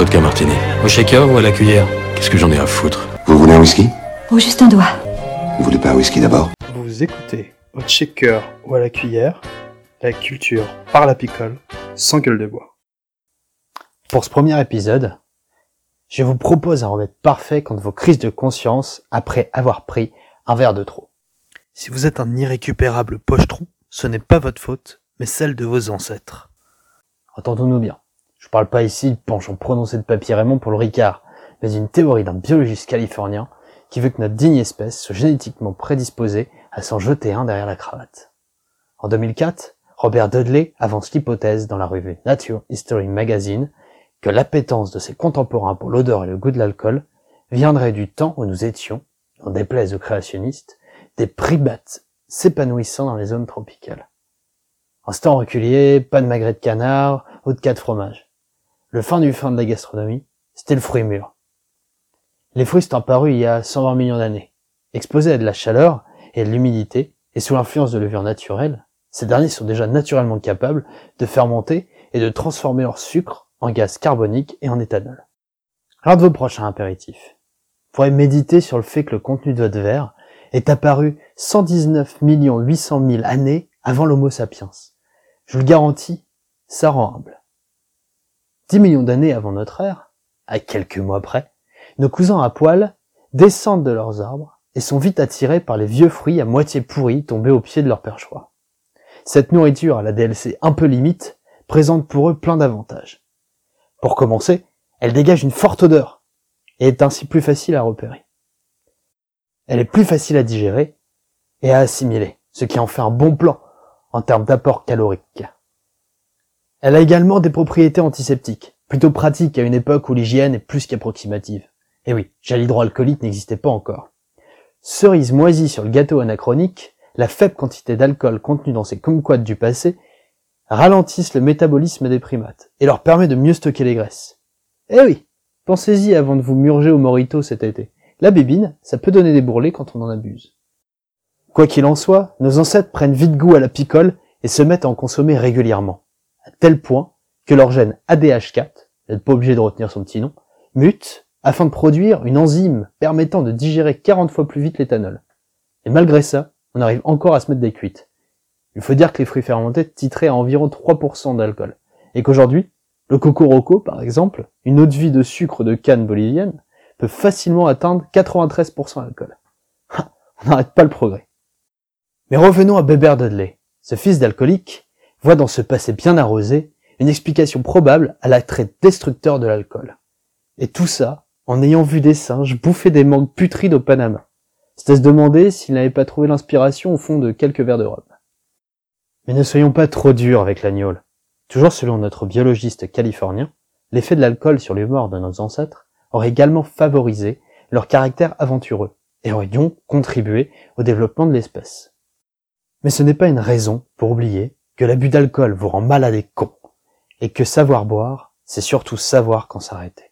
Vodka martini. Au shaker ou à la cuillère Qu'est-ce que j'en ai à foutre Vous voulez un whisky? Oh, juste un doigt. Vous voulez pas un whisky d'abord? Vous écoutez au shaker ou à la cuillère la culture par la picole sans gueule de bois. Pour ce premier épisode, je vous propose un remède parfait contre vos crises de conscience après avoir pris un verre de trop. Si vous êtes un irrécupérable pochetron, ce n'est pas votre faute, mais celle de vos ancêtres. Entendons-nous bien. Je parle pas ici de penchant prononcé de papy Raymond pour le Ricard, mais d'une théorie d'un biologiste californien qui veut que notre digne espèce soit génétiquement prédisposée à s'en jeter un derrière la cravate. En 2004, Robert Dudley avance l'hypothèse dans la revue Nature History Magazine que l'appétence de ses contemporains pour l'odeur et le goût de l'alcool viendrait du temps où nous étions, en déplaise aux créationnistes, des primates s'épanouissant dans les zones tropicales. En temps reculier, pas de magret de canard ou de cas de fromage. Le fin du fin de la gastronomie, c'était le fruit mûr. Les fruits sont apparus il y a 120 millions d'années. Exposés à de la chaleur et de l'humidité, et sous l'influence de levures naturelles, ces derniers sont déjà naturellement capables de fermenter et de transformer leur sucre en gaz carbonique et en éthanol. L'un de vos prochains impératifs. Vous pourrez méditer sur le fait que le contenu de votre verre est apparu 119 800 000 années avant l'Homo sapiens. Je vous le garantis, ça rend humble. 10 millions d'années avant notre ère, à quelques mois près, nos cousins à poil descendent de leurs arbres et sont vite attirés par les vieux fruits à moitié pourris tombés au pied de leur perchoir. Cette nourriture à la DLC un peu limite présente pour eux plein d'avantages. Pour commencer, elle dégage une forte odeur et est ainsi plus facile à repérer. Elle est plus facile à digérer et à assimiler, ce qui en fait un bon plan en termes d'apport calorique. Elle a également des propriétés antiseptiques, plutôt pratiques à une époque où l'hygiène est plus qu'approximative. Et oui, gel hydroalcoolique n'existait pas encore. Cerise moisie sur le gâteau anachronique, la faible quantité d'alcool contenue dans ces kumquats du passé ralentissent le métabolisme des primates et leur permet de mieux stocker les graisses. Eh oui, pensez-y avant de vous murger au morito cet été. La bébine, ça peut donner des bourrelets quand on en abuse. Quoi qu'il en soit, nos ancêtres prennent vite goût à la picole et se mettent à en consommer régulièrement, tel point que leur gène ADH4, vous n'êtes pas obligé de retenir son petit nom, mute afin de produire une enzyme permettant de digérer 40 fois plus vite l'éthanol. Et malgré ça, on arrive encore à se mettre des cuites. Il faut dire que les fruits fermentés titraient à environ 3% d'alcool. Et qu'aujourd'hui, le coco roco, par exemple, une eau de vie de sucre de canne bolivienne, peut facilement atteindre 93% d'alcool. on n'arrête pas le progrès. Mais revenons à Bébert Dudley. Ce fils d'alcoolique voit dans ce passé bien arrosé une explication probable à l'attrait destructeur de l'alcool. Et tout ça en ayant vu des singes bouffer des mangues putrides au Panama. C'était se demander s'il n'avait pas trouvé l'inspiration au fond de quelques verres de rhum. Mais ne soyons pas trop durs avec l'agnole. Toujours selon notre biologiste californien, l'effet de l'alcool sur l'humour de nos ancêtres aurait également favorisé leur caractère aventureux et aurait donc contribué au développement de l'espèce. Mais ce n'est pas une raison pour oublier que l'abus d'alcool vous rend malade et con, et que savoir boire, c'est surtout savoir quand s'arrêter.